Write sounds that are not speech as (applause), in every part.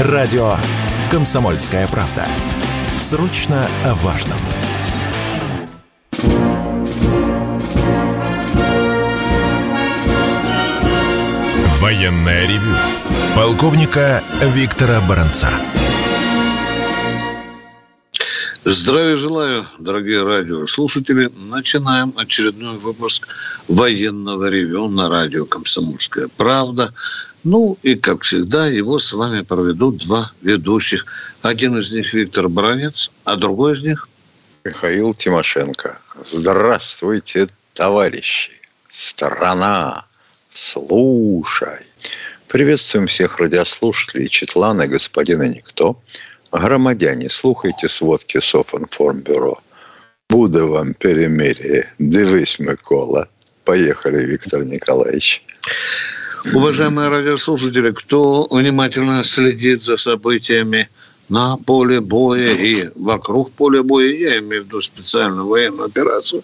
Радио «Комсомольская правда». Срочно о важном. Военная ревю. Полковника Виктора Баранца. Здравия желаю, дорогие радиослушатели. Начинаем очередной выпуск военного ревю на радио «Комсомольская правда». Ну и, как всегда, его с вами проведут два ведущих. Один из них Виктор Баранец, а другой из них... Михаил Тимошенко. Здравствуйте, товарищи. Страна, слушай. Приветствуем всех радиослушателей Четлана, господина Никто. Громадяне, слухайте сводки Софинформбюро. Буде вам перемирие. Дивись, Микола. Поехали, Виктор Николаевич. Уважаемые радиослушатели, кто внимательно следит за событиями на поле боя и вокруг поля боя, я имею в виду специальную военную операцию,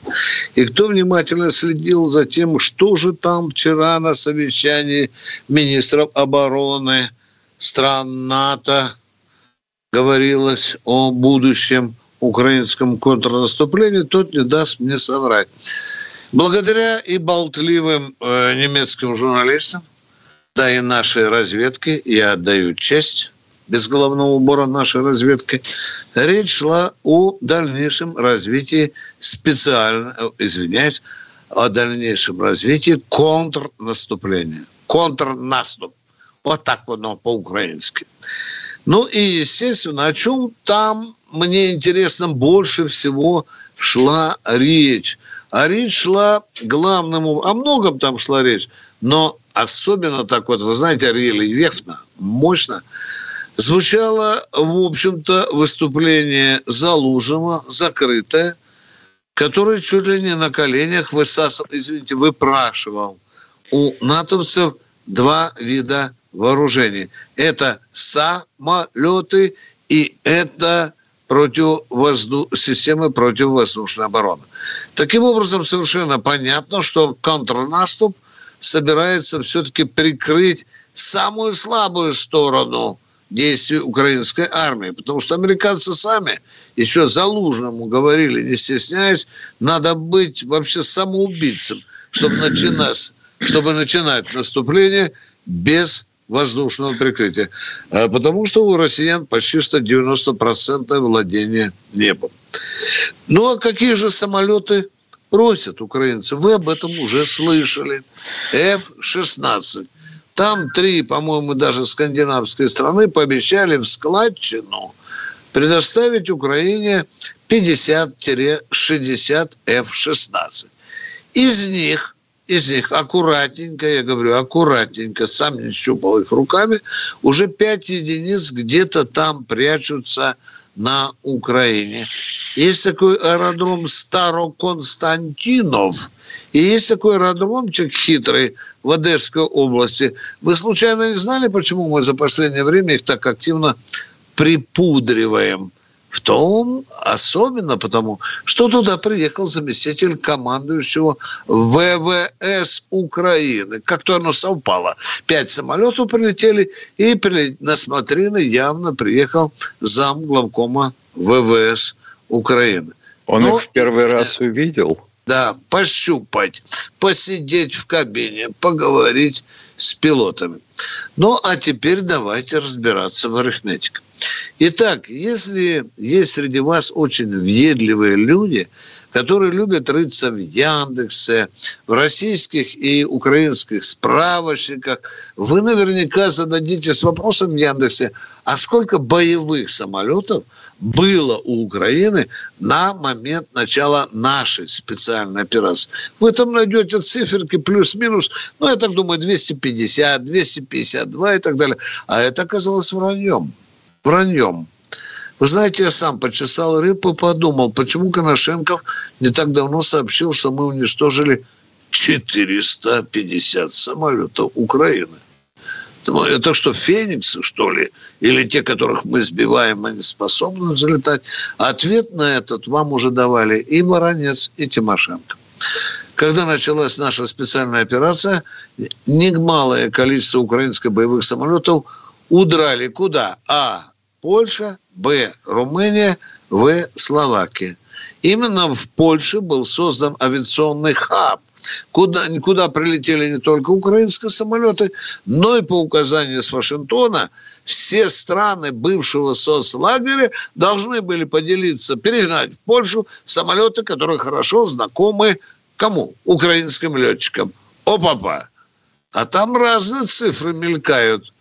и кто внимательно следил за тем, что же там вчера на совещании министров обороны стран НАТО говорилось о будущем украинском контрнаступлении, тот не даст мне соврать. Благодаря и болтливым э, немецким журналистам, да и нашей разведке, я отдаю честь без головного убора нашей разведки, речь шла о дальнейшем развитии специально, э, извиняюсь, о дальнейшем развитии контрнаступления. Контрнаступ. Вот так оно по-украински. Ну и, естественно, о чем там мне интересно больше всего шла речь. А речь шла главному, о многом там шла речь, но особенно так вот, вы знаете, рельефно, мощно звучало, в общем-то, выступление Залужного, закрытое, который чуть ли не на коленях высасывал, извините, выпрашивал у натовцев два вида вооружений. Это самолеты и это противовозду... системы противовоздушной обороны. Таким образом, совершенно понятно, что контрнаступ собирается все-таки прикрыть самую слабую сторону действий украинской армии. Потому что американцы сами еще Залужному говорили, не стесняясь, надо быть вообще самоубийцем, чтобы начинать, чтобы начинать наступление без воздушного прикрытия. А потому что у россиян почти что 90% владения небом. Ну а какие же самолеты просят украинцы? Вы об этом уже слышали. F-16. Там три, по-моему, даже скандинавские страны пообещали в складчину предоставить Украине 50-60 F-16. Из них из них аккуратненько, я говорю, аккуратненько, сам не щупал их руками, уже пять единиц где-то там прячутся на Украине. Есть такой аэродром Староконстантинов, и есть такой аэродромчик хитрый в Одесской области. Вы случайно не знали, почему мы за последнее время их так активно припудриваем? В том особенно потому, что туда приехал заместитель командующего ВВС Украины. Как-то оно совпало. Пять самолетов прилетели, и на смотрины явно приехал зам главкома ВВС Украины. Он ну, их в первый раз увидел? Да, пощупать, посидеть в кабине, поговорить с пилотами. Ну, а теперь давайте разбираться в арифметике. Итак, если есть среди вас очень въедливые люди, которые любят рыться в Яндексе, в российских и украинских справочниках, вы наверняка зададитесь вопросом в Яндексе, а сколько боевых самолетов было у Украины на момент начала нашей специальной операции. Вы там найдете циферки плюс-минус, ну, я так думаю, 250, 252 и так далее. А это оказалось враньем враньем. Вы знаете, я сам почесал рыбу и подумал, почему Коношенков не так давно сообщил, что мы уничтожили 450 самолетов Украины. Это что, фениксы, что ли? Или те, которых мы сбиваем, они способны взлетать? Ответ на этот вам уже давали и Воронец, и Тимошенко. Когда началась наша специальная операция, немалое количество украинских боевых самолетов удрали куда? А. Польша, Б. Румыния, В. Словакия. Именно в Польше был создан авиационный хаб, куда, куда прилетели не только украинские самолеты, но и по указанию с Вашингтона все страны бывшего соцлагеря должны были поделиться, перегнать в Польшу самолеты, которые хорошо знакомы кому? Украинским летчикам. О-папа! А там разные цифры мелькают.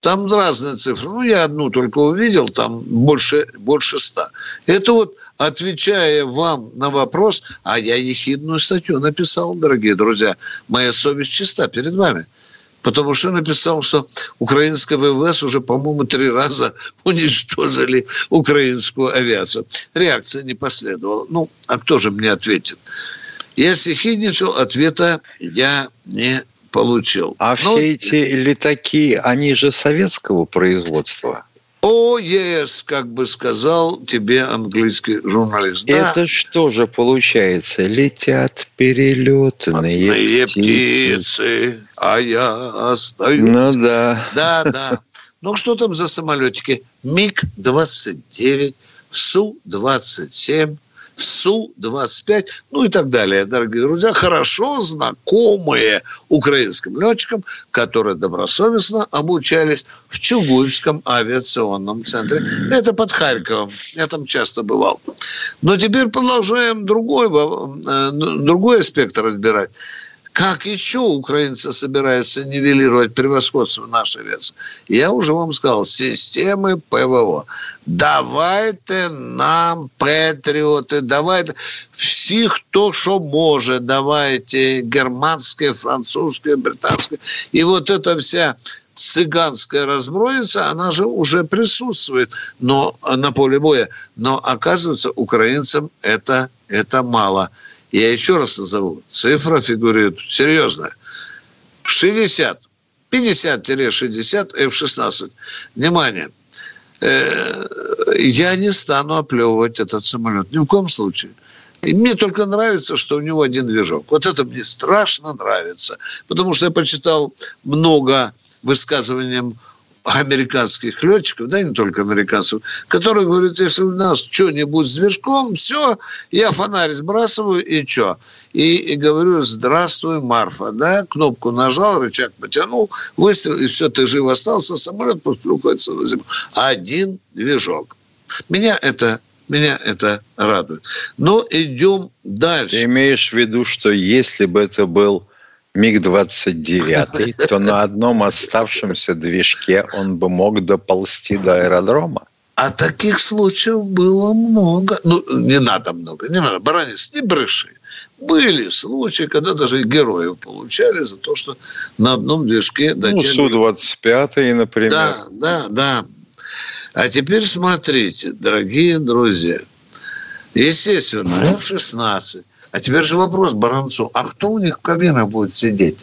Там разные цифры. Ну, я одну только увидел, там больше, больше ста. Это вот отвечая вам на вопрос, а я ехидную статью написал, дорогие друзья. Моя совесть чиста перед вами. Потому что написал, что украинская ВВС уже, по-моему, три раза (laughs) уничтожили украинскую авиацию. Реакция не последовала. Ну, а кто же мне ответит? Я съехидничал, ответа я не получил. А Но... все эти летаки, они же советского производства. О, yes, как бы сказал тебе английский журналист. Да. Это что же получается? Летят перелетные птицы. птицы, а я остаюсь. Ну да. Да, да. Ну что там за самолетики? МиГ-29, Су-27, Су-25, ну и так далее, дорогие друзья, хорошо знакомые украинским летчикам, которые добросовестно обучались в Чугуевском авиационном центре. Это под Харьковом. Я там часто бывал. Но теперь продолжаем другой, э, другой аспект разбирать. Как еще украинцы собираются нивелировать превосходство нашей авиации? Я уже вам сказал, системы ПВО. Давайте нам патриоты, давайте всех то, что может, давайте германское, французское, британское. И вот эта вся цыганская разбройница, она же уже присутствует но, на поле боя. Но оказывается, украинцам это, это мало. Я еще раз назову. Цифра фигурирует серьезная. 60. 50-60 F-16. Внимание. Э, я не стану оплевывать этот самолет. Ни в коем случае. И мне только нравится, что у него один движок. Вот это мне страшно нравится. Потому что я почитал много высказываний американских летчиков, да не только американцев, которые говорят, если у нас что-нибудь с движком, все, я фонарь сбрасываю и что? И, и говорю, здравствуй, Марфа, да, кнопку нажал, рычаг потянул, выстрел, и все, ты жив остался, самолет плюхается на землю. Один движок. Меня это меня это радует. Но идем дальше. Ты имеешь в виду, что если бы это был МиГ-29, (laughs) то на одном оставшемся движке он бы мог доползти до аэродрома. А таких случаев было много. Ну, не надо много. Не надо. Баранец, не бреши. Были случаи, когда даже героев получали за то, что на одном движке... Ну, Су-25, например. Да, да, да. А теперь смотрите, дорогие друзья. Естественно, F-16 а теперь же вопрос Баранцу. А кто у них в кабинах будет сидеть?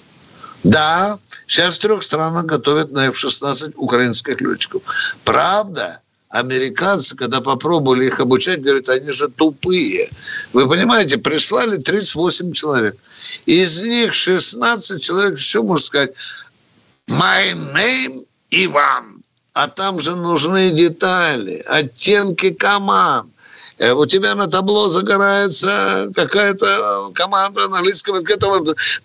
Да, сейчас в трех странах готовят на F-16 украинских летчиков. Правда, американцы, когда попробовали их обучать, говорят, они же тупые. Вы понимаете, прислали 38 человек. Из них 16 человек, что можно сказать? My name Иван. А там же нужны детали, оттенки команд. Э, у тебя на табло загорается какая-то команда на английском ты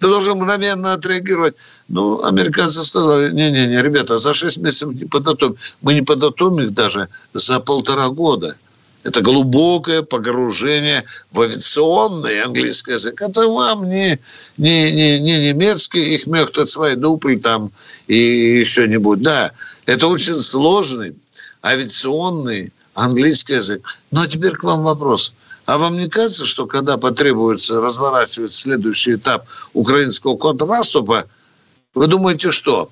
должен мгновенно отреагировать. Ну, американцы сказали, не-не-не, ребята, за 6 месяцев не подготовим. Мы не подготовим их даже за полтора года. Это глубокое погружение в авиационный английский язык. Это вам не, не, не, не немецкий, их мехтат свои дупли там и еще нибудь. Да, это очень сложный авиационный английский язык. Ну, а теперь к вам вопрос. А вам не кажется, что когда потребуется разворачивать следующий этап украинского контрнаступа, вы думаете, что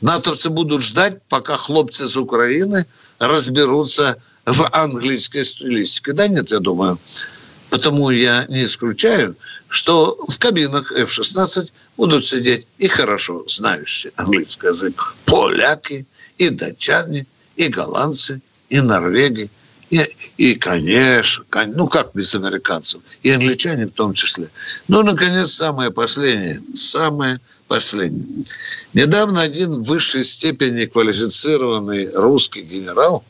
натовцы будут ждать, пока хлопцы из Украины разберутся в английской стилистике? Да нет, я думаю. Потому я не исключаю, что в кабинах F-16 будут сидеть и хорошо знающие английский язык поляки, и датчане, и голландцы, и Норвегии, и, и конечно, ну как без американцев, и англичане в том числе. Ну, наконец, самое последнее, самое последний. Недавно один в высшей степени квалифицированный русский генерал,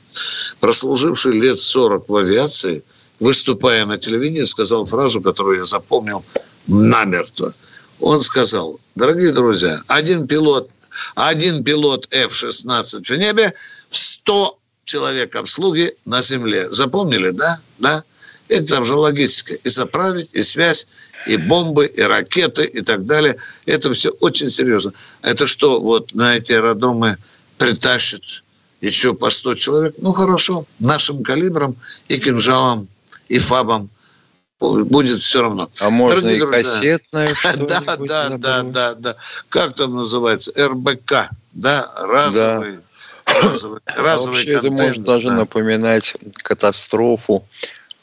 прослуживший лет 40 в авиации, выступая на телевидении, сказал фразу, которую я запомнил намертво. Он сказал, дорогие друзья, один пилот, один пилот F-16 в небе, 100 человек обслуги на земле. Запомнили, да? Да. Это там же логистика. И заправить, и связь, и бомбы, и ракеты, и так далее. Это все очень серьезно. Это что, вот на эти аэродромы притащат еще по 100 человек? Ну, хорошо. Нашим калибром и кинжалом, и фабом будет все равно. А можно Дорогие и друзья, кассетное (laughs) Да, да, да, да, да. Как там называется? РБК, да, разовый. Да. Разовый, (coughs) разовый Вообще контент, это может даже напоминать катастрофу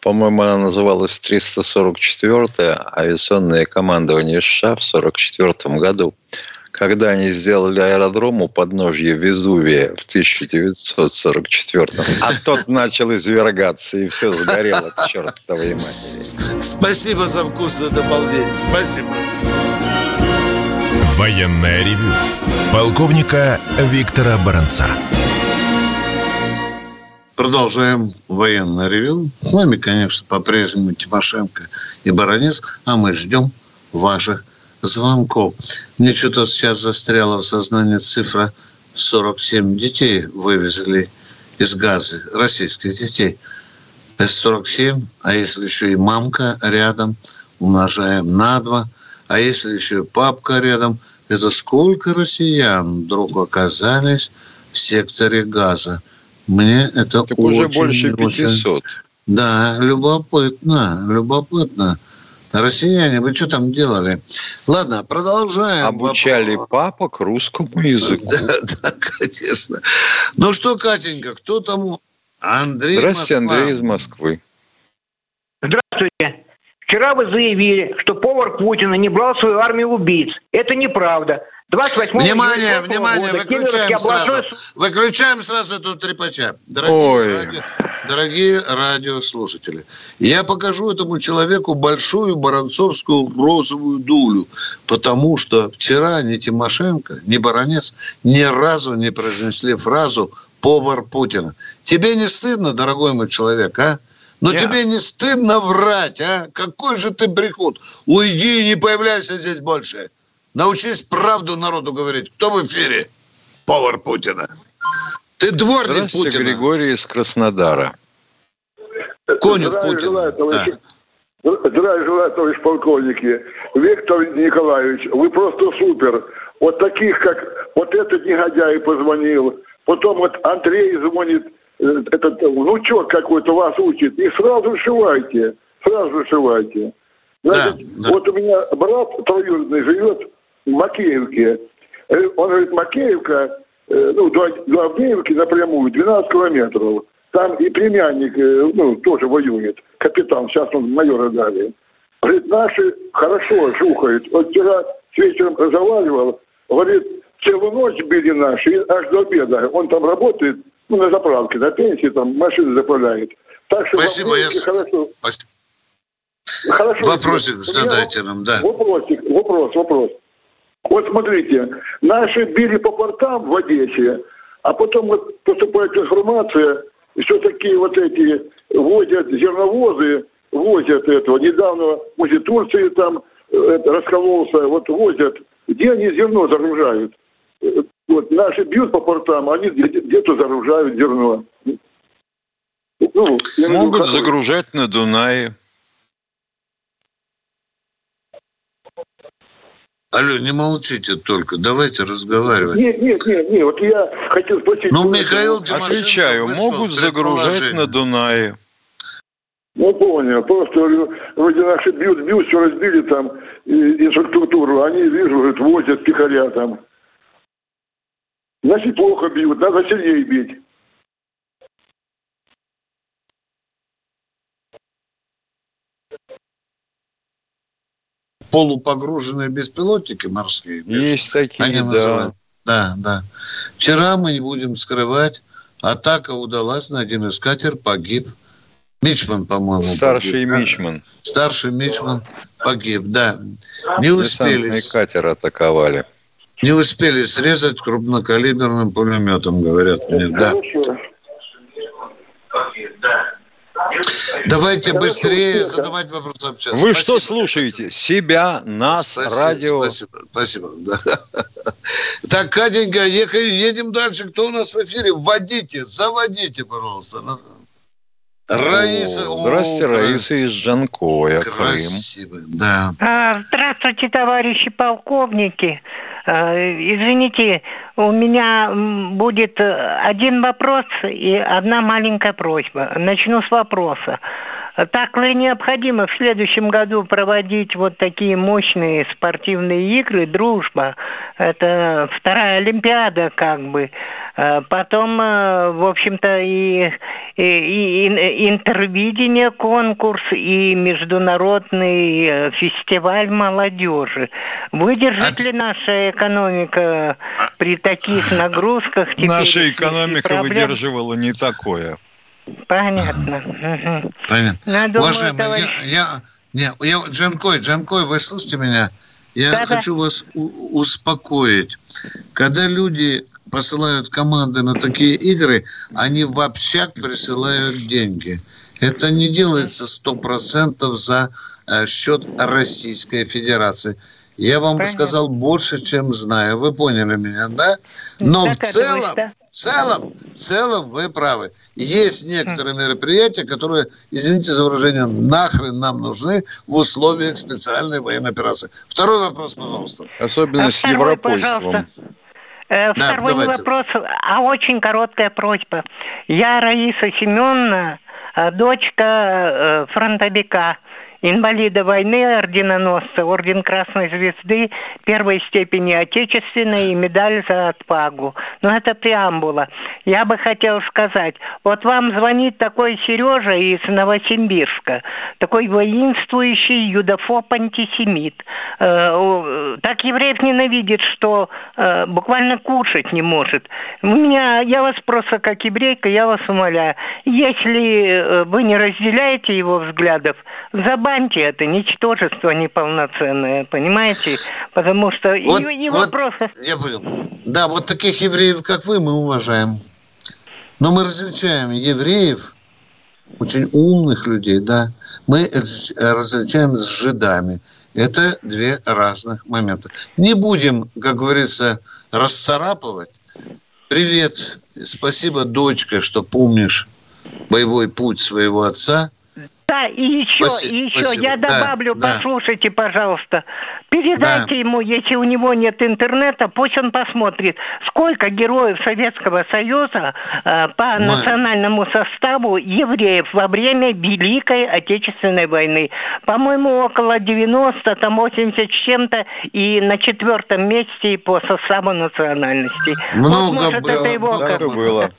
по-моему, она называлась 344-е авиационное командование США в 1944 году. Когда они сделали аэродром у подножья Везувия в 1944 а тот начал извергаться, и все сгорело к чертовой матери. Спасибо за вкусное дополнение. Спасибо. Военная ревю. Полковника Виктора Баранца. Продолжаем военное ревю. С вами, конечно, по-прежнему Тимошенко и Баранец, а мы ждем ваших звонков. Мне что-то сейчас застряла в сознании цифра 47 детей вывезли из Газы, российских детей. Это 47, а если еще и мамка рядом, умножаем на 2, а если еще и папка рядом, это сколько россиян вдруг оказались в секторе Газа? Мне это так очень, уже больше 500. Очень... Да, любопытно, любопытно. Россияне, вы что там делали? Ладно, продолжаем. Обучали вопрос. папок русскому языку. (laughs) Да, да, конечно. Ну что, Катенька, кто там? Андрей Здравствуйте, Москва. Андрей из Москвы. Здравствуйте. Вчера вы заявили, что повар Путина не брал свою армию убийц. Это неправда. 28 внимание, внимание, года выключаем сразу. Выключаем сразу эту трепача. Дорогие, радио, дорогие радиослушатели, я покажу этому человеку большую баранцовскую розовую дулю, потому что вчера ни Тимошенко, ни Баранец ни разу не произнесли фразу «повар Путина». Тебе не стыдно, дорогой мой человек, а? Но Нет. тебе не стыдно врать, а? Какой же ты брехут? Уйди и не появляйся здесь больше. Научись правду народу говорить. Кто в эфире? Повар Путина. Ты дворник Путина. Григорий из Краснодара. Конюх Здравия Путина. Желаю, да. Здравия желаю, товарищ полковники. Виктор Николаевич, вы просто супер. Вот таких, как вот этот негодяй позвонил, потом вот Андрей звонит, э, этот внучок какой-то вас учит, и сразу шивайте, сразу шивайте. Значит, да, да. вот у меня брат троюродный живет Макеевке. Э, он говорит, Макеевка, э, ну, до, до Авдеевки напрямую 12 километров. Там и племянник, э, ну, тоже воюет, капитан, сейчас он майора дали. Говорит, наши хорошо жухают. Вот вчера с вечером заваливал, говорит, целую ночь били наши, аж до обеда. Он там работает, ну, на заправке, на пенсии, там машины заправляет. Так что Спасибо, я... хорошо. Спасибо. Хорошо. Вопросик задайте нам, да. Вопросик, вопрос, вопрос. Вот смотрите, наши били по портам в Одессе, а потом вот поступает информация, что такие вот эти возят зерновозы, возят этого. Недавно возле Турции там это, раскололся, вот возят. Где они зерно загружают? Вот наши бьют по портам, они где-то загружают зерно. Ну, Могут загружать на Дунае. Алло, не молчите только, давайте разговаривать. Нет, нет, нет, нет, вот я хотел спросить... Ну, Михаил Тимошенко Отвечаю, могут загружать на Дунае. Ну, понял. Просто, говорю, вроде наши бьют, бьют, все разбили там, инфраструктуру. Они, вижу, говорят, возят тихоря там. Значит, плохо бьют, надо сильнее бить. Полупогруженные беспилотники морские. Есть такие, они да. Называют. Да, да. Вчера мы не будем скрывать, атака удалась на один из катер, погиб. Мичман, по-моему. Старший погиб, Мичман. Да? Старший Мичман погиб, да. Не успели. катер атаковали. Не успели срезать крупнокалиберным пулеметом, говорят мне. Да. Давайте Хорошо, быстрее задавать да. вопросы общаться. Вы спасибо. что слушаете? Себя, нас, спасибо, радио? Спасибо, спасибо. Да. Так, Катенька, едем дальше. Кто у нас в эфире? Вводите, заводите, пожалуйста. Раиса. О, здрасте, Раиса из Джанкоя, Красиво, Крым. да. А, здравствуйте, товарищи полковники. А, извините, у меня будет э, один вопрос и одна маленькая просьба. Начну с вопроса. Так ли необходимо в следующем году проводить вот такие мощные спортивные игры «Дружба»? Это вторая Олимпиада как бы. Э, потом, э, в общем-то, и, и, и интервидение конкурс, и международный э, фестиваль молодежи. Выдержит а... ли наша экономика при таких нагрузках? Наша экономика выдерживала не такое. Понятно. Понятно. Ну, думаю, Уважаемый, товарищ... я, я, не, я, Джанкой, Джанкой, вы слышите меня? Я Да-да. хочу вас у- успокоить. Когда люди посылают команды на такие игры, они в общак присылают деньги. Это не делается сто процентов за э, счет Российской Федерации. Я вам Понятно. сказал больше, чем знаю. Вы поняли меня, да? Но в целом, в целом, в целом вы правы. Есть некоторые мероприятия, которые, извините за выражение, нахрен нам нужны в условиях специальной военной операции. Второй вопрос, пожалуйста. Особенно а с европольством. Э, второй да, вопрос, а очень короткая просьба. Я Раиса Семеновна, э, дочка э, фронтовика инвалида войны, орденоносца, орден Красной Звезды первой степени Отечественной и медаль за отпагу. Но это преамбула. Я бы хотел сказать, вот вам звонит такой Сережа из Новосибирска, такой воинствующий юдофоб-антисемит. Э, так евреев ненавидит, что э, буквально кушать не может. У меня, я вас просто как еврейка, я вас умоляю, если э, вы не разделяете его взглядов, забавьте Забаньте это ничтожество неполноценное, понимаете? Потому что вот, и, и вот, вопросы... Я понял. Да, вот таких евреев, как вы, мы уважаем. Но мы различаем евреев, очень умных людей, да, мы различаем с жидами. Это две разных момента. Не будем, как говорится, расцарапывать. Привет, спасибо, дочка, что помнишь боевой путь своего отца – да, и еще, спасибо, и еще, спасибо. я добавлю, да, послушайте, да. пожалуйста. Передайте да. ему, если у него нет интернета, пусть он посмотрит, сколько героев Советского Союза э, по Мы... национальному составу евреев во время Великой Отечественной войны. По-моему, около 90, там 80 с чем-то, и на четвертом месте по составу национальности. Много вот, может, было, это его много было.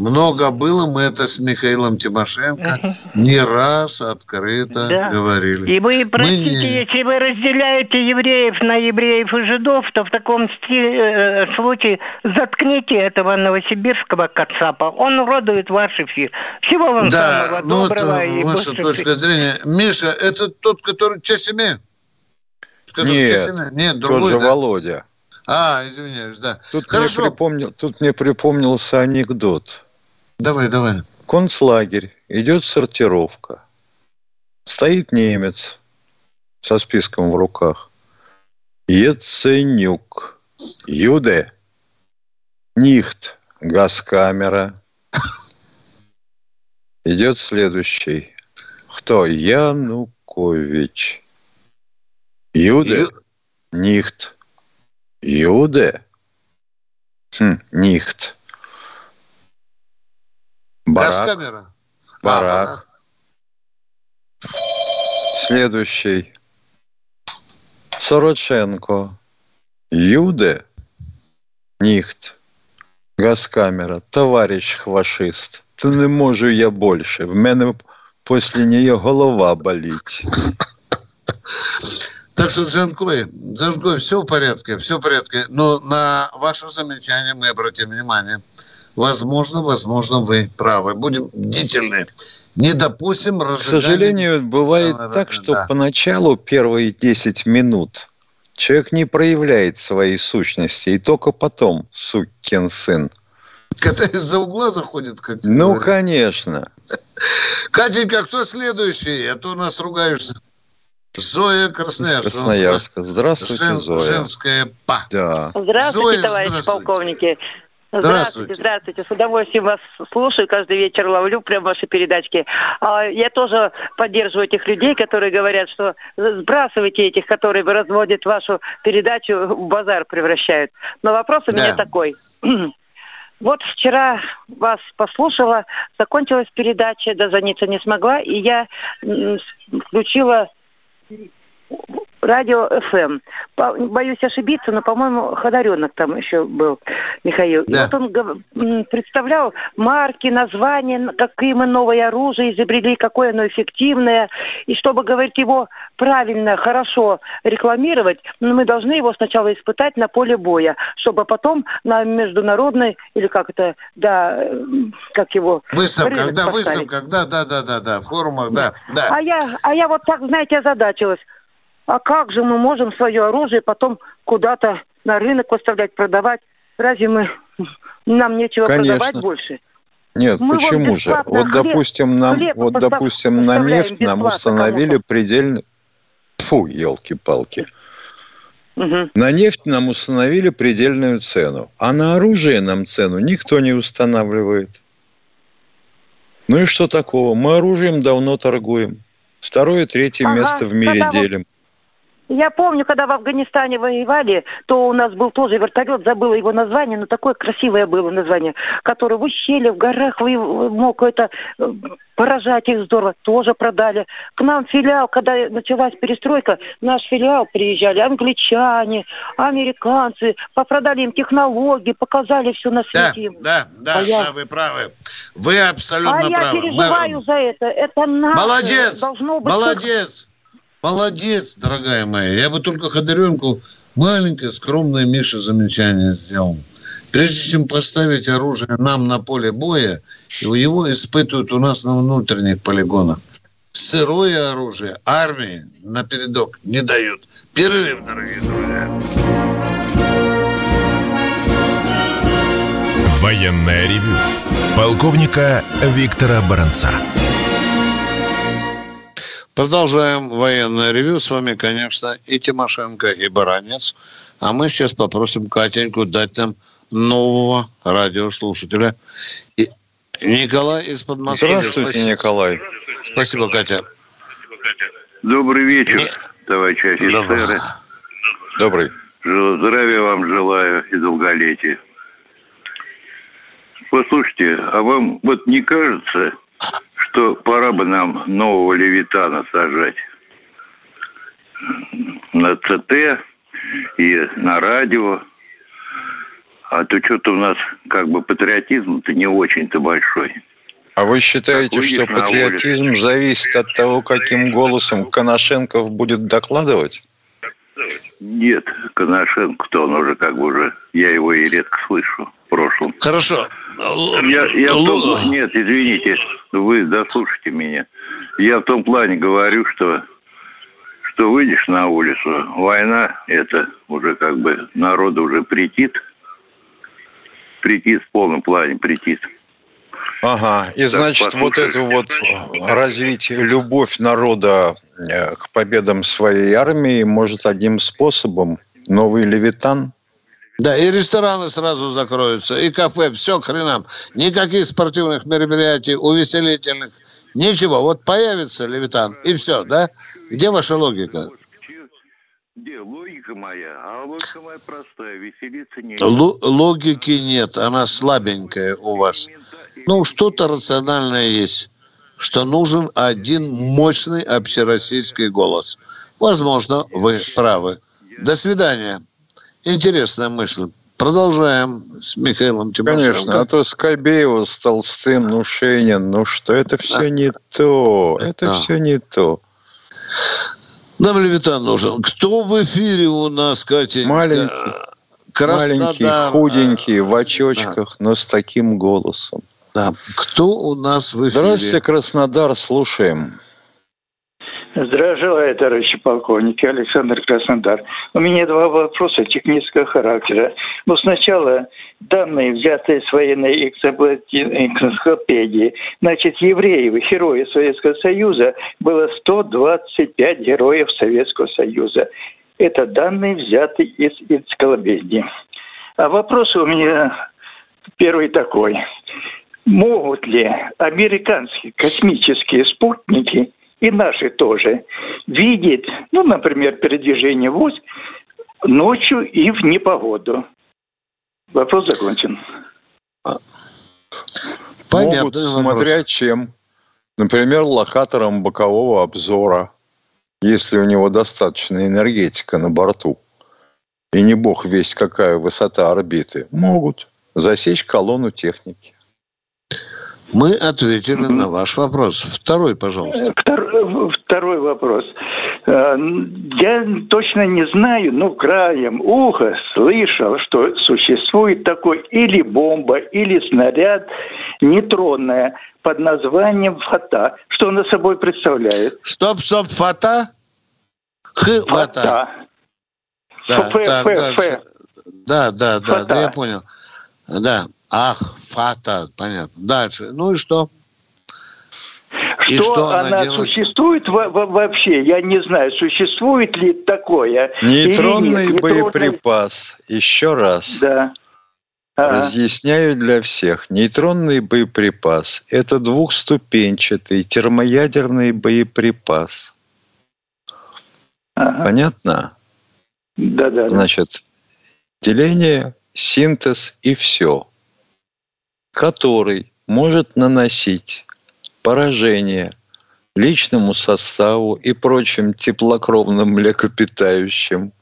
Много было, мы это с Михаилом Тимошенко не раз открыто да. говорили. И вы, простите, не... если вы разделяете евреев на евреев и жидов, то в таком э, случае заткните этого новосибирского кацапа. Он уродует ваш эфир. Всего вам да, самого ну, доброго. Это и ваша точка зрения. Миша, это тот, который Чесиме? Нет, Нет другой, тот же да? Володя. А, извиняюсь, да. Тут Хорошо. Мне припомнил, тут мне припомнился анекдот. Давай, давай. Концлагерь. Идет сортировка. Стоит немец со списком в руках. Еценюк. Юде. Нихт. Газкамера. Идет следующий. Кто? Янукович. Юде. Ю... Нихт. Юде. Хм, нихт. Барак. Газкамера. Барак. А, Следующий. Сороченко. Юде. Нихт. Газкамера. Товарищ хвашист. Та не можу я більше. В мене після неї голова болить. Так что, Джанкой, Джанкой, все в порядке, все в порядке. Но на ваше замечание мы обратим внимание. Возможно, возможно, вы правы. Будем бдительны. Не допустим разжигания... К сожалению, бывает да, так, что да. поначалу первые 10 минут Человек не проявляет своей сущности, и только потом сукин сын. Когда из-за угла заходит, как Ну, говорят. конечно. (laughs) Катенька, кто следующий? А то у нас ругаешься. Зоя Красноярска. Красноярска. Здравствуйте, Жен, Зоя. Женская па. Да. Здравствуйте, Зоя, товарищи здравствуйте. полковники. Здравствуйте, здравствуйте. С удовольствием вас слушаю. Каждый вечер ловлю прям ваши передачки. А, я тоже поддерживаю этих людей, которые говорят, что сбрасывайте этих, которые разводят вашу передачу, в базар превращают. Но вопрос у меня да. такой. (clears throat) Вот вчера вас послушала, закончилась передача, дозвониться не смогла, и я включила радио ФМ. Боюсь ошибиться, но, по-моему, Ходоренок там еще был, Михаил. Да. И вот он представлял марки, названия, какие мы новое оружие изобрели, какое оно эффективное. И чтобы, говорить его правильно, хорошо рекламировать, ну, мы должны его сначала испытать на поле боя, чтобы потом на международной, или как это, да, как его... Выставка, да, выставка, да, да, да, да, да, форумах, да, да. А я, а я вот так, знаете, озадачилась а как же мы можем свое оружие потом куда-то на рынок выставлять, продавать? Разве мы нам нечего Конечно. продавать больше? Нет, мы почему же? Вот, хлеб, допустим, нам, хлеб вот, допустим, на нефть нам установили предельно... Фу, елки-палки. Угу. На нефть нам установили предельную цену, а на оружие нам цену никто не устанавливает. Ну и что такого? Мы оружием давно торгуем. Второе, третье ага, место в мире делим. Я помню, когда в Афганистане воевали, то у нас был тоже вертолет, забыла его название, но такое красивое было название, который в ущелье, в горах мог это э, поражать их здорово, тоже продали. К нам филиал, когда началась перестройка, наш филиал приезжали англичане, американцы, попродали им технологии, показали все на свете. Да, да, да, а да, вы правы. Вы абсолютно а правы. А я переживаю Мы... за это. Это наше. Молодец, должно быть молодец. Молодец, дорогая моя. Я бы только Ходоренку маленькое, скромное Миша замечание сделал. Прежде чем поставить оружие нам на поле боя, его испытывают у нас на внутренних полигонах. Сырое оружие армии на передок не дают. Перерыв, дорогие друзья. Военная ревю. Полковника Виктора Баранца. Продолжаем военное ревю. С вами, конечно, и Тимошенко, и Баранец. А мы сейчас попросим Катеньку дать нам нового радиослушателя. И Николай из Подмосковья. Здравствуйте, Спасибо. Николай. Спасибо, Катя. Добрый вечер, Не... товарищи офицеры. Добрый. Здравия вам желаю и долголетия. Послушайте, а вам вот не кажется, что пора бы нам нового Левитана сажать на ЦТ и на радио. А то что-то у нас как бы патриотизм-то не очень-то большой. А вы считаете, что патриотизм зависит от того, каким голосом Коношенков будет докладывать? Нет, Коношенко-то он уже как бы уже, я его и редко слышу в прошлом. Хорошо. Я, я в том, нет, извините, вы дослушайте меня. Я в том плане говорю, что что выйдешь на улицу, война, это уже как бы народу уже претит. Претит в полном плане, претит. Ага, и значит, вот это вот развитие, любовь народа э, к победам своей армии может одним способом новый левитан? Да, и рестораны сразу закроются, и кафе, все к хренам. Никаких спортивных мероприятий, увеселительных, ничего. Вот появится Левитан, и все, да? Где ваша логика? Где логика моя? А логика моя простая, веселиться не... Л- логики нет, она слабенькая у вас. Ну, что-то рациональное есть, что нужен один мощный общероссийский голос. Возможно, вы правы. До свидания. Интересная мысль. Продолжаем с Михаилом Тимошенко. Конечно, а то Скобеева с Толстым, ну Шенин, ну что, это все не то, это все не то. Нам Левитан нужен. Кто в эфире у нас, Катя? Маленький. Краснодар. Маленький, худенький, в очочках, да. но с таким голосом. Да. Кто у нас в эфире? Здравствуйте, Краснодар, слушаем. Здравия товарищи полковники, Александр Краснодар. У меня два вопроса технического характера. Но сначала данные, взятые с военной энциклопедии. Значит, евреев, героев Советского Союза, было 125 героев Советского Союза. Это данные, взятые из энциклопедии. А вопрос у меня первый такой. Могут ли американские космические спутники и наши тоже, видеть, ну, например, передвижение ВОЗ ночью и в непогоду. Вопрос закончен. Понятно. Могут, смотря чем. Например, локатором бокового обзора, если у него достаточно энергетика на борту. И не бог весь какая высота орбиты. Могут засечь колонну техники. Мы ответили mm-hmm. на ваш вопрос. Второй, пожалуйста. Второй, второй вопрос. Э, я точно не знаю, но краем уха слышал, что существует такой или бомба, или снаряд нейтронная под названием фата. Что она собой представляет? Стоп, стоп, фата? Х, фата. Да, Ф, да, Ф, да, Ф. да, да, да, да, я понял. Да, ах, фата, понятно. Дальше. Ну и что? И что, что она, она делает? существует вообще? Я не знаю, существует ли такое. Нейтронный нет. боеприпас. Еще раз. Да. Разъясняю для всех. Нейтронный боеприпас – это двухступенчатый термоядерный боеприпас. Ага. Понятно? Да, да. Значит, деление, синтез и все, который может наносить поражение личному составу и прочим теплокровным млекопитающим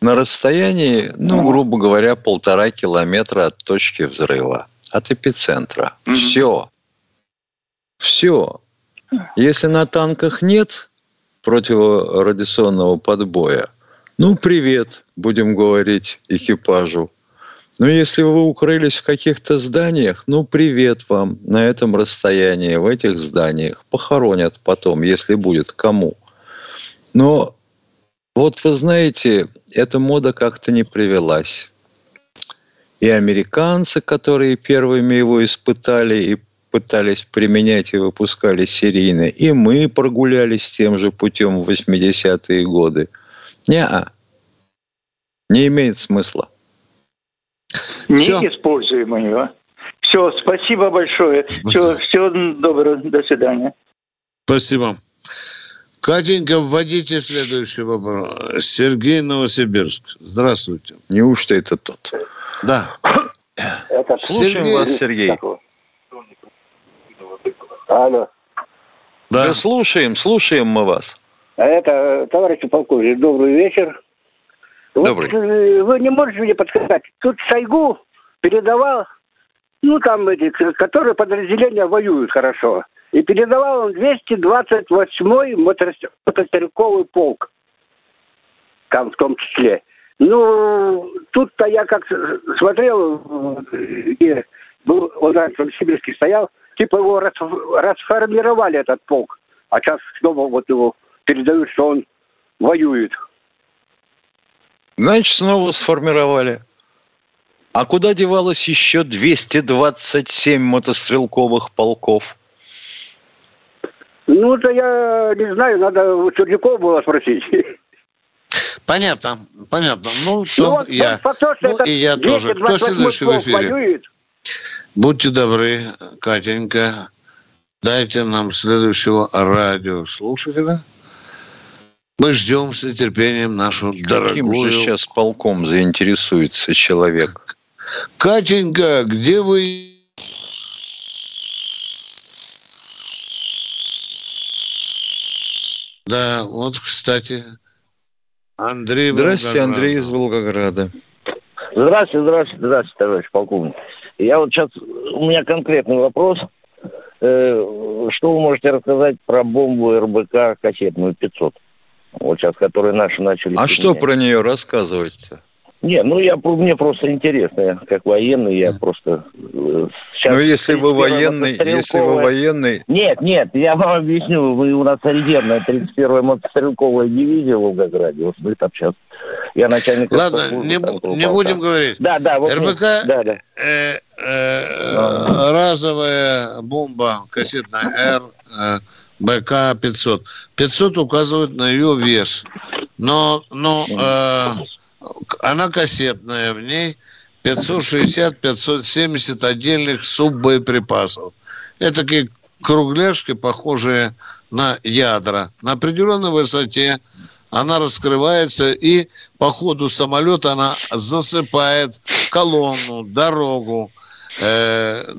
на расстоянии, ну, грубо говоря, полтора километра от точки взрыва, от эпицентра. Mm-hmm. Все. Все. Если на танках нет противорадиационного подбоя, ну, привет, будем говорить экипажу. Но если вы укрылись в каких-то зданиях, ну, привет вам на этом расстоянии, в этих зданиях. Похоронят потом, если будет кому. Но вот вы знаете, эта мода как-то не привелась. И американцы, которые первыми его испытали и пытались применять и выпускали серийно, и мы прогулялись тем же путем в 80-е годы. Не, -а. не имеет смысла не Все. используем его. Все, спасибо большое. Все, всего доброго. До свидания. Спасибо. Катенька, вводите следующий вопрос. Сергей Новосибирск. Здравствуйте. Неужто это тот? Да. Это Слушаем Сергей. вас, Сергей. Алло. Да. да, слушаем, слушаем мы вас. Это, товарищ полковник, добрый вечер. Добрый. Вот, э, вы не можете мне подсказать. Тут Шойгу передавал, ну, там эти, которые подразделения воюют хорошо. И передавал он 228-й мотострелковый полк. Там в том числе. Ну, тут-то я как смотрел, и был, он раньше в Новосибирске стоял, типа его расформировали этот полк. А сейчас снова вот его передают, что он воюет. Значит, снова сформировали. А куда девалось еще 227 мотострелковых полков? Ну, это я не знаю, надо у Чернякова было спросить. Понятно, понятно. Ну, что ну, вот, я. Факт, что ну, и я тоже. Кто следующий в эфире? Воюет. Будьте добры, Катенька, дайте нам следующего радиослушателя. Мы ждем с нетерпением нашу Каким дорогую... Каким же сейчас полком заинтересуется человек? Катенька, где вы... Да, вот, кстати, Андрей Здравствуйте, Андрей из Волгограда. Здравствуйте, здравствуйте, здравствуйте, товарищ полковник. Я вот сейчас, у меня конкретный вопрос. Э, что вы можете рассказать про бомбу РБК кассетную 500? Вот сейчас, которые наши начали... А применять. что про нее рассказывать-то? Не, ну я мне просто интересно, как военный, я просто э, сейчас. Ну если вы военный, если вы военный. Нет, нет, я вам объясню, вы у нас резервная 31-я мотострелковая дивизия в Волгограде, вот мы там сейчас. Я начальник. Ладно, не, не будем говорить. Да, да, вот РБК. Да, да. Э, э, разовая бомба кассетная Р. Э, БК 500. 500 указывает на ее вес. Но, но э, она кассетная, в ней 560-570 отдельных суббоеприпасов. Это такие кругляшки, похожие на ядра. На определенной высоте она раскрывается, и по ходу самолета она засыпает колонну, дорогу, э,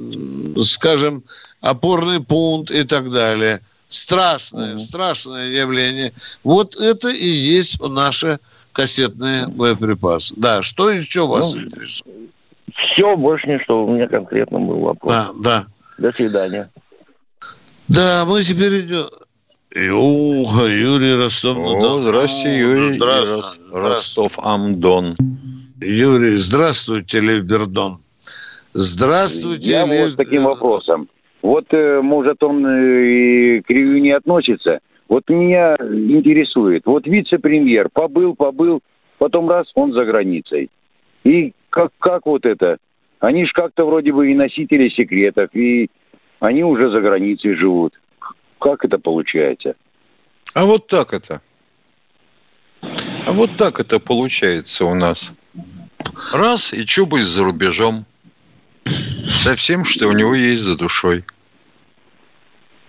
скажем, опорный пункт и так далее. Страшное, страшное явление. Вот это и есть наши кассетные боеприпасы. Да, что еще вас ну, интересует? Все, больше ничего. У меня конкретно был вопрос. Да, да. До свидания. Да, мы теперь идем. Уха, Юрий Ростов. О, здрасте, Юрий. Здравствуйте. Ростов-Амдон. Юрий, здравствуйте, Лебердон. Здравствуйте, Я Лев... вот с таким вопросом. Вот, э, может, он э, и к Рию не относится. Вот меня интересует. Вот вице-премьер побыл, побыл, потом раз, он за границей. И как, как вот это? Они же как-то вроде бы и носители секретов, и они уже за границей живут. Как это получается? А вот так это. А вот так это получается у нас. Раз, и чубы за рубежом. Со всем, что у него есть за душой.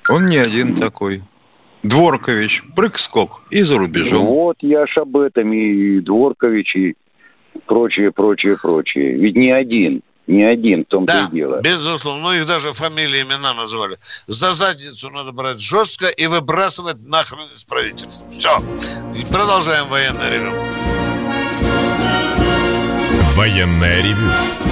Он не один такой. Дворкович, прыг-скок и за рубежом. Вот я ж об этом, и Дворкович, и прочее, прочее, прочее. Ведь не один. Не один, в том-то да, и дело. безусловно. Ну, их даже фамилии, имена называли. За задницу надо брать жестко и выбрасывать нахрен из правительства. Все. И продолжаем военное ревю. Военное ревю.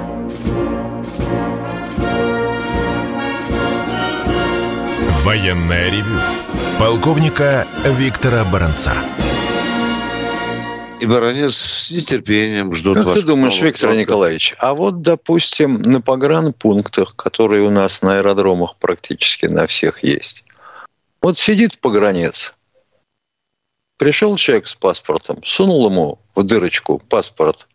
Военное ревю полковника Виктора Баранца и баронец с нетерпением ждут Как ты думаешь, Виктор? Николаевич, а вот, допустим, на погранпунктах, которые у нас на аэродромах практически на всех есть, вот сидит погранец, пришел человек с паспортом, сунул ему в дырочку паспорт,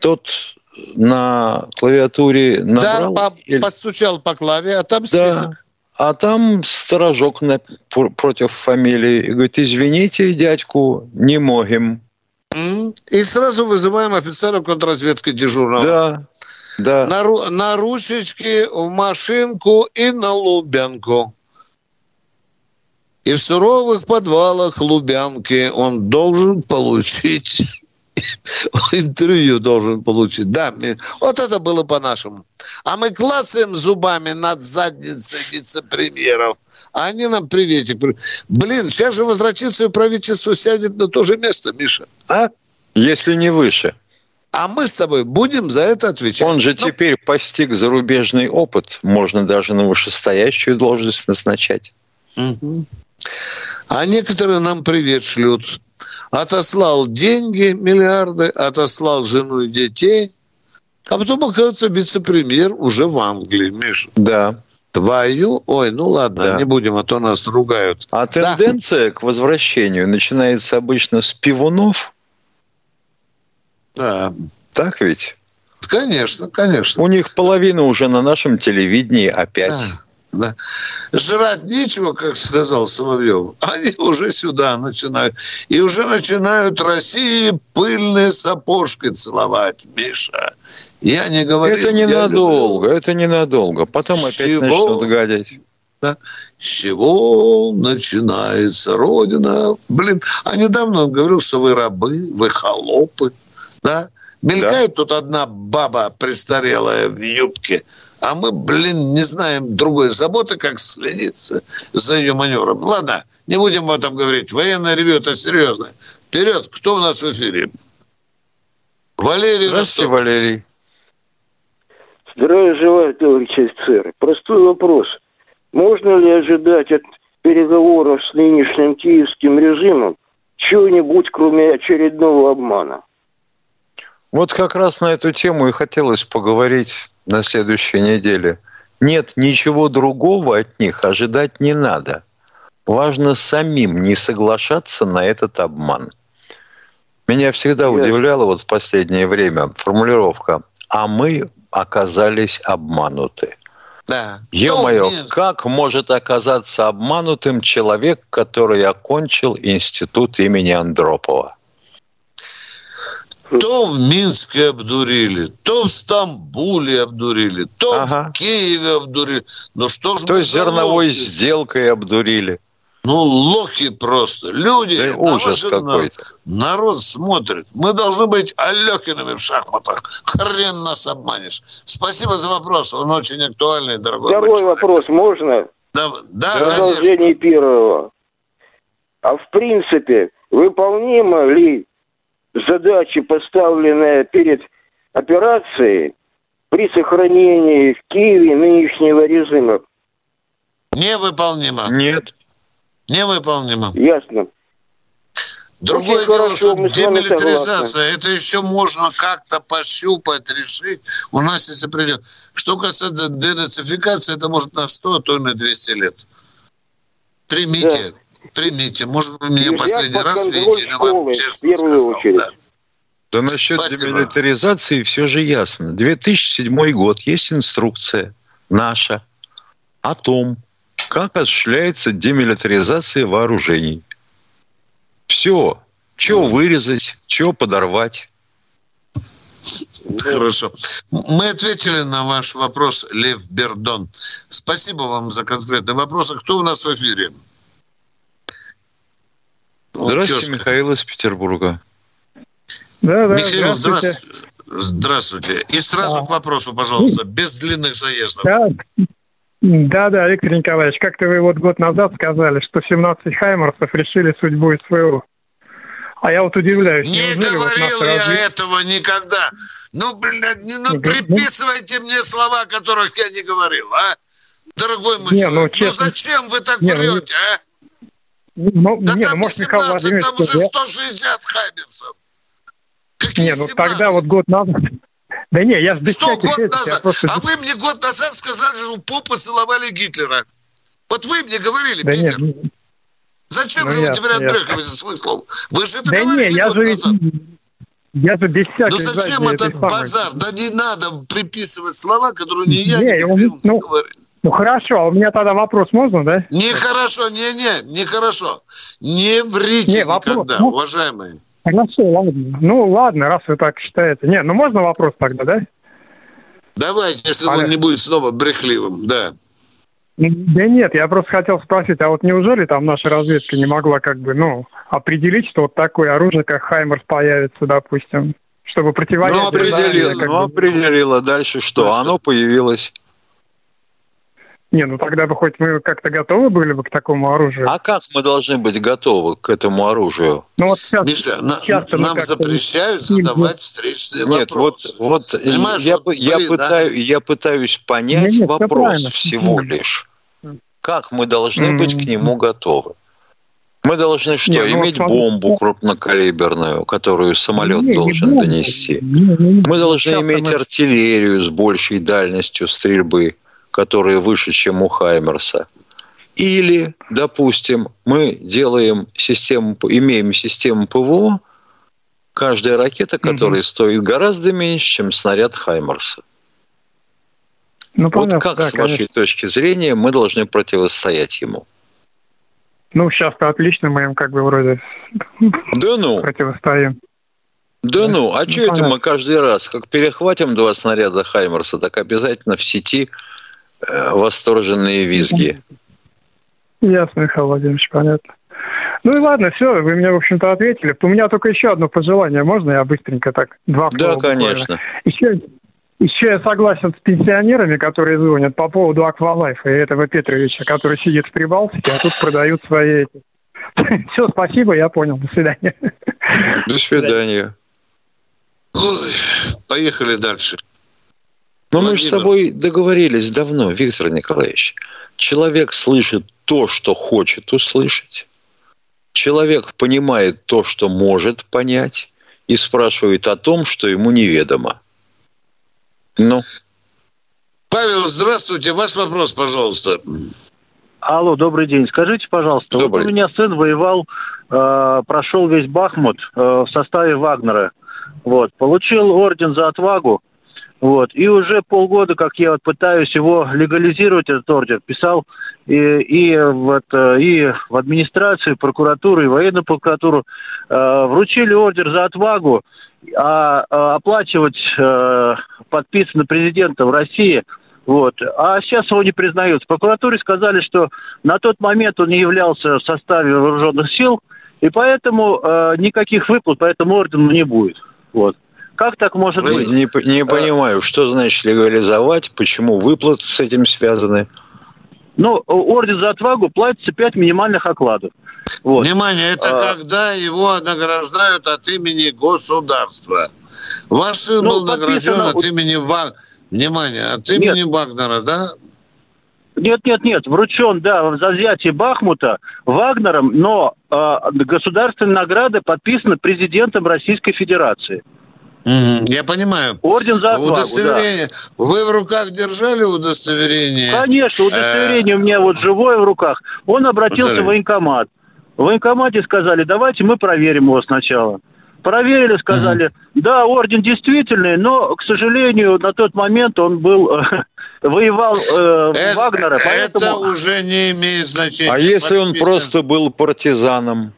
тот на клавиатуре набрал... Да, по, или... постучал по клаве, а там список. Да. А там сторожок на, против фамилии. И говорит, извините, дядьку, не можем. И сразу вызываем офицера контрразведки дежурного. Да, да. На, на ручечки, в машинку и на Лубянку. И в суровых подвалах Лубянки он должен получить интервью должен получить. Да, вот это было по-нашему. А мы клацаем зубами над задницей вице-премьеров. А они нам приветик. Блин, сейчас же возвратится и правительство сядет на то же место, Миша. А? Если не выше. А мы с тобой будем за это отвечать. Он же Но... теперь постиг зарубежный опыт. Можно даже на вышестоящую должность назначать. Угу. А некоторые нам привет шлют. Отослал деньги, миллиарды, отослал жену и детей. А потом, оказывается, вице-премьер уже в Англии, Миша. Да. Твою? Ой, ну ладно, да. не будем, а то нас ругают. А тенденция да. к возвращению начинается обычно с пивунов. Да. Так ведь? Конечно, конечно. У них половина уже на нашем телевидении опять. Да. Да. Жрать нечего, как сказал Соловьев. Они уже сюда начинают. И уже начинают России пыльные сапожки целовать, Миша. Я не говорю... Это ненадолго, это ненадолго. Потом опять чего, начнут гадить. Да, с чего начинается Родина? Блин, а недавно он говорил, что вы рабы, вы холопы. Да? Мелькает да. тут одна баба престарелая в юбке, А мы, блин, не знаем другой заботы, как следить за ее маневром. Ладно, не будем об этом говорить. Военное ревю – это серьезно. Вперед, кто у нас в эфире? Валерий Здравствуйте, Ростов. Валерий. Здравия желаю, товарищ офицеры. Простой вопрос. Можно ли ожидать от переговоров с нынешним киевским режимом чего-нибудь, кроме очередного обмана? Вот как раз на эту тему и хотелось поговорить на следующей неделе. Нет, ничего другого от них ожидать не надо. Важно самим не соглашаться на этот обман. Меня всегда удивляла вот в последнее время формулировка «а мы оказались обмануты». Да. Ё-моё, как может оказаться обманутым человек, который окончил институт имени Андропова? То в Минске обдурили, то в Стамбуле обдурили, то ага. в Киеве обдурили. Ну что ж То зерновой сделкой обдурили. Ну, лохи просто. Люди. Да ужас какой-то. Народ смотрит. Мы должны быть Алехинами в шахматах. Хрен нас обманешь. Спасибо за вопрос. Он очень актуальный, дорогой Второй вопрос можно? Да, да Продолжение первого. А в принципе, выполнима ли задачи, поставленные перед операцией при сохранении в Киеве нынешнего режима? Невыполнимо. Нет. Невыполнимо. Ясно. Другое Очень дело, что демилитаризация, это еще можно как-то пощупать, решить. У нас если придет. Что касается денацификации, это может на 100, а то и на 200 лет. Примите, да. Примите. Может, вы меня последний раз видите, но вам честно сказал. Да. Да насчет Спасибо. демилитаризации все же ясно. 2007 год, есть инструкция наша о том, как осуществляется демилитаризация вооружений. Все. Чего вырезать, чего подорвать. Хорошо. Мы ответили на ваш вопрос, Лев Бердон. Спасибо вам за конкретный вопрос. А кто у нас в эфире? Здравствуйте, вот Михаил из Петербурга. Да, да, Михаил, здравствуйте. здравствуйте. И сразу а. к вопросу, пожалуйста, без длинных заездов. Да, да, да, Виктор Николаевич, как-то вы вот год назад сказали, что 17 Хаймерсов решили судьбу СВО. А я вот удивляюсь. Не говорил вот я развит... этого никогда. Ну, блядь, ну, ну приписывайте мне слова, которых я не говорил, а? Дорогой мой не, ну, человек, ну, честно... ну зачем вы так не, ну, врете, а? Ну, да не, там ну, может, 17, Михаил Владимирович, там уже 160 Хаймерсов. Какие не, ну 17? тогда вот год назад, да не, я с Что год назад? Просто... А вы мне год назад сказали, что попу целовали Гитлера. Вот вы мне говорили, да Питер. Нет. Зачем ну, же я, вы теперь отбрехиваете свой слов? Вы же это да говорили не, я год же назад. Я же без всякой Ну зачем этот базар? Да не надо приписывать слова, которые не я не, не говорил, ну, говорил. Ну хорошо, а у меня тогда вопрос можно, да? Нехорошо, не-не, нехорошо. Не врите не, вопрос, никогда, ну, уважаемые. Хорошо, ладно. Ну, ладно, раз вы так считаете. Не, ну можно вопрос тогда, да? Давайте, если Понятно. он не будет снова брехливым, да. Да нет, я просто хотел спросить, а вот неужели там наша разведка не могла как бы, ну, определить, что вот такое оружие, как Хаймерс, появится, допустим, чтобы противодействовать... Ну, определила, ну, определила. Дальше что? Просто... Оно появилось. Не, ну тогда бы хоть мы как-то готовы были бы к такому оружию. А как мы должны быть готовы к этому оружию? Ну вот сейчас, Миша, сейчас на, нам запрещают задавать встречные Нет, вопросы. вот, вот я, вот я, вы, пытаю, да? я пытаюсь понять нет, нет, вопрос всего лишь. Как мы должны mm-hmm. быть к нему готовы? Мы должны что, не, ну, иметь ну, бомбу крупнокалиберную, которую самолет не, должен не донести? Не, не, мы должны иметь мы... артиллерию с большей дальностью стрельбы которые выше, чем у Хаймерса. Или, допустим, мы делаем систему, имеем систему ПВО, каждая ракета, которая угу. стоит гораздо меньше, чем снаряд Хаймерса. Ну, вот понятно, как, да, с вашей конечно. точки зрения, мы должны противостоять ему? Ну, сейчас-то отлично мы им как бы вроде да ну. противостоим. Да ну, а ну, что это мы каждый раз, как перехватим два снаряда Хаймерса, так обязательно в сети восторженные визги. Ясно, Михаил Владимирович, понятно. Ну и ладно, все, вы мне, в общем-то, ответили. У меня только еще одно пожелание, можно я быстренько так? Два Да, конечно. Еще, Еще я согласен с пенсионерами, которые звонят по поводу Аквалайфа и этого Петровича, который сидит в Прибалтике, а тут продают свои эти. (laughs) Все, спасибо, я понял. До свидания. До свидания. Ой, поехали дальше. Но Владимир. мы же с собой договорились давно, Виктор Николаевич. Человек слышит то, что хочет услышать. Человек понимает то, что может понять, и спрашивает о том, что ему неведомо. Ну. Павел, здравствуйте. Ваш вопрос, пожалуйста. Алло, добрый день. Скажите, пожалуйста, добрый. вот у меня сын воевал, э, прошел весь Бахмут э, в составе Вагнера. Вот, получил орден за отвагу. Вот. И уже полгода, как я вот пытаюсь его легализировать, этот ордер, писал и, и, вот, и в администрацию, прокуратуру, и военную прокуратуру, э, вручили ордер за отвагу, а, а оплачивать э, подписано президентом России – вот. А сейчас его не признают. В прокуратуре сказали, что на тот момент он не являлся в составе вооруженных сил, и поэтому э, никаких выплат по этому ордену не будет. Вот. Как так может быть? Не, не э, понимаю, что значит легализовать, почему выплаты с этим связаны? Ну, орден за отвагу платится 5 минимальных окладов. Вот. Внимание, это а... когда его награждают от имени государства. Ваш сын ну, был награжден от имени ВАГ. Внимание, от имени нет. Вагнера, да? Нет, нет, нет, вручен, да, за взятие Бахмута Вагнером, но э, государственная награда подписана президентом Российской Федерации. Я понимаю. Орден за отвагу, удостоверение. Да. Вы в руках держали удостоверение? Конечно, удостоверение у меня вот живое в руках. Он обратился в военкомат. В военкомате сказали, давайте мы проверим его сначала. Проверили, сказали, угу. да, орден действительный, но, к сожалению, на тот момент он был (laughs) воевал э, это, Вагнера, поэтому... Это уже не имеет значения. А если он просто был партизаном?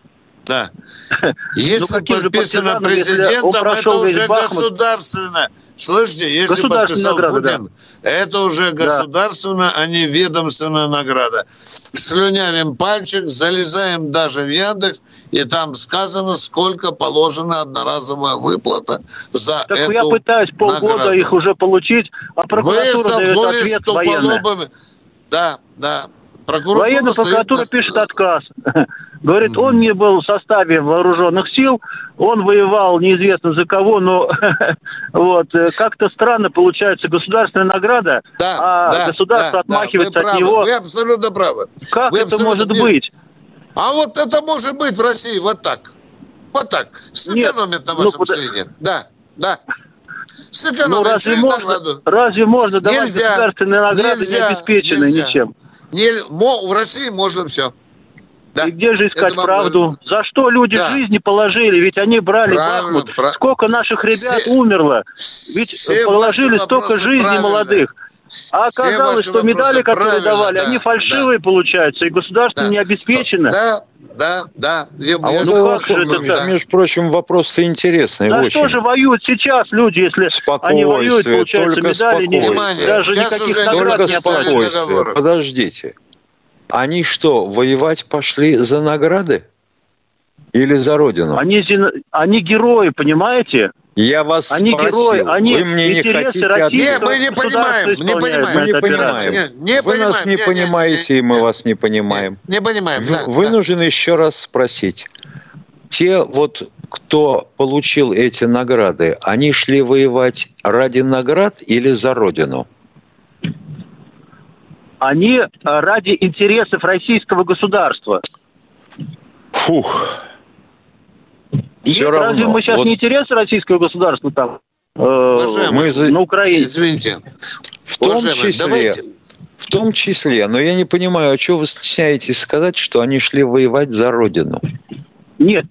Да. (laughs) Если ну, подписано президентом, это уже государственное. Слышите, если подписал награда, Путин, да. это уже государственная, да. а не ведомственная награда. Слюнявим пальчик, залезаем даже в Яндекс, и там сказано, сколько положена одноразовая выплата за так эту я пытаюсь полгода награду. их уже получить, а прокуратура Вы дает ответ военная. Да, да. Прокуратура Военная прокуратура стоит... пишет отказ. (laughs) Говорит, он не был в составе вооруженных сил, он воевал неизвестно за кого, но (laughs) вот э, как-то странно получается государственная награда, да, а да, государство да, отмахивается да, от правы, него. Вы абсолютно правы. Как вы это может нет. быть? А вот это может быть в России вот так. Вот так. Сэкономит на вашем ну, мышлении. Да, да. Сэкономит. Ну, разве, можно, разве можно давать нельзя, государственные награды нельзя, не обеспеченные нельзя. ничем? Не, в России можно все. Да. И где же искать правду? За что люди да. жизни положили? Ведь они брали правильно, Бахмут. Прав... Сколько наших ребят все, умерло? Ведь все положили столько жизней правильно. молодых. А оказалось, что медали, которые давали, да, они фальшивые да. получаются, и государство да. не обеспечено. Да, да, да. Я, а я вот ну, как же это да. Между прочим, вопрос интересный. Да очень. что же воюют сейчас люди, если они воюют, получается, медали, не, даже сейчас никаких наград только не спокойствие. Подождите. Они что, воевать пошли за награды? Или за родину? Они, они герои, понимаете? Я вас они спросил, герои, они вы мне не хотите ответить? Нет, мы не понимаем, не понимаем. Мы не понимаем. Не, не вы понимаем. нас не, не понимаете, не, и мы вас не понимаем. Не, не понимаем, да, Вынужден да. еще раз спросить. Те вот, кто получил эти награды, они шли воевать ради наград или за родину? Они э, ради интересов российского государства. Фух. Все равно. Разве мы сейчас вот... не интересы российского государства там? Э, мы за... на Украине. Извините. В том числе, давайте. в том числе, но я не понимаю, а что вы стесняетесь сказать, что они шли воевать за родину? Нет,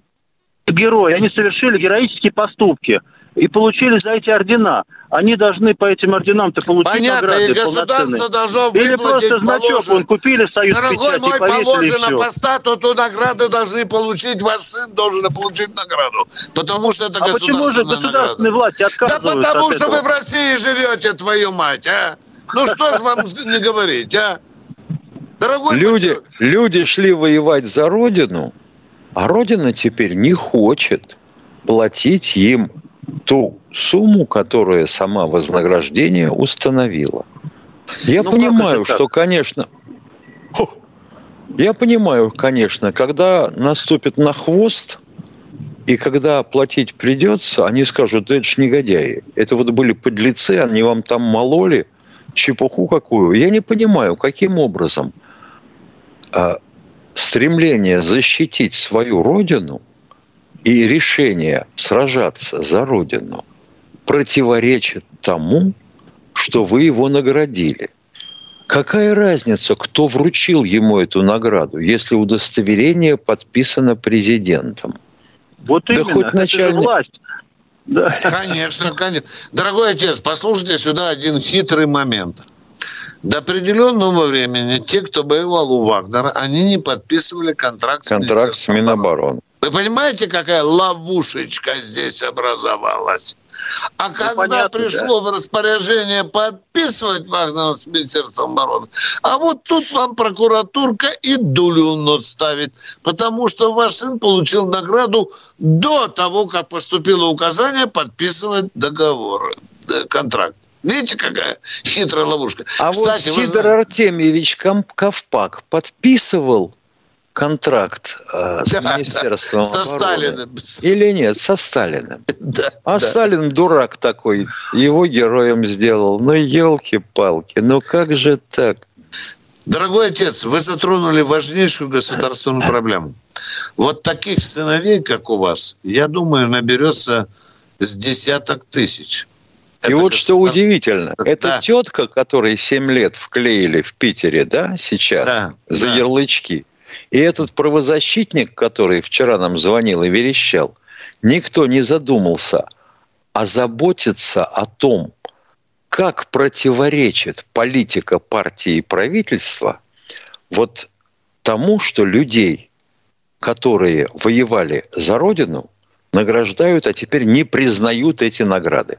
герои, они совершили героические поступки и получили за эти ордена. Они должны по этим орденам-то получить Понятно, награды и государство должно выплатить Или просто значок он купили Союз Дорогой мой, положено по статуту награды должны получить, ваш сын должен получить награду. Потому что это а почему же государственные власти отказываются Да потому что вы в России живете, твою мать, а? Ну что ж вам (laughs) не говорить, а? Дорогой люди, люди шли воевать за Родину, а Родина теперь не хочет платить им ту сумму, которую сама вознаграждение установила. Я ну, понимаю, что, конечно, я понимаю, конечно, когда наступит на хвост, и когда платить придется, они скажут, это ж негодяи. Это вот были подлецы, они вам там мололи чепуху какую. Я не понимаю, каким образом а, стремление защитить свою родину и решение сражаться за родину противоречит тому, что вы его наградили. Какая разница, кто вручил ему эту награду, если удостоверение подписано президентом? Вот да именно, хоть начальник... власть. Да. Конечно, конечно. Дорогой отец, послушайте сюда один хитрый момент. До определенного времени те, кто воевал у Вагнера, они не подписывали контракт, контракт с Минобороны. Вы понимаете, какая ловушечка здесь образовалась? А ну, когда понятно, пришло да. в распоряжение подписывать Вагнер с Министерством обороны, а вот тут вам прокуратурка и дулю нот ставит, потому что ваш сын получил награду до того, как поступило указание подписывать договор, э, контракт. Видите, какая хитрая ловушка. А Кстати, вот Сидор вы... Артемьевич Ковпак подписывал контракт э, с да, Министерством да, со обороны. Сталиным. Или нет, со Сталиным. Да, а да. Сталин дурак такой, его героем сделал. Ну, елки-палки, ну как же так? Дорогой отец, вы затронули важнейшую государственную проблему. Вот таких сыновей, как у вас, я думаю, наберется с десяток тысяч. И это вот что удивительно, да. эта тетка, которой 7 лет вклеили в Питере, да, сейчас, да, за да. ярлычки, и этот правозащитник, который вчера нам звонил и верещал, никто не задумался озаботиться о том, как противоречит политика партии и правительства вот тому, что людей, которые воевали за Родину, награждают, а теперь не признают эти награды.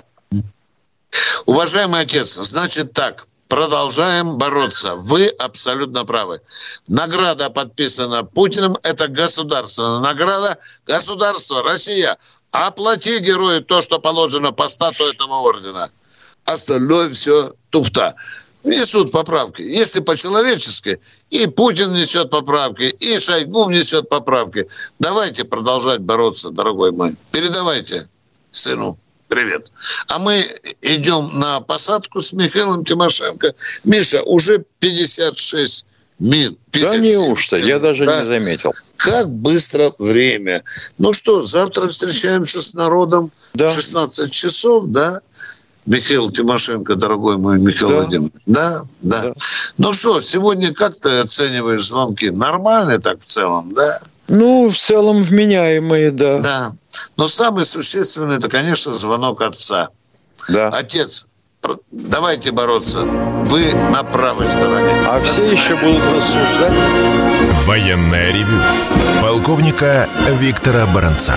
Уважаемый отец, значит так, продолжаем бороться. Вы абсолютно правы. Награда подписана Путиным. Это государственная награда. Государство, Россия, оплати герою то, что положено по стату этого ордена. Остальное все туфта. Несут поправки. Если по-человечески, и Путин несет поправки, и Шойгу несет поправки. Давайте продолжать бороться, дорогой мой. Передавайте сыну привет. А мы идем на посадку с Михаилом Тимошенко. Миша, уже 56 минут. Да неужто? Минут. Я даже да. не заметил. Как быстро время. Ну что, завтра встречаемся с народом да. в 16 часов, да? Михаил Тимошенко, дорогой мой Михаил да. Владимирович. Да, да, да. Ну что, сегодня как ты оцениваешь звонки? Нормально так в целом, да? Ну, в целом вменяемые, да. Да. Но самый существенный, это, конечно, звонок отца. Да. Отец, давайте бороться. Вы на правой стороне. А все еще будут рассуждать. Военная ревю. Полковника Виктора Баранца.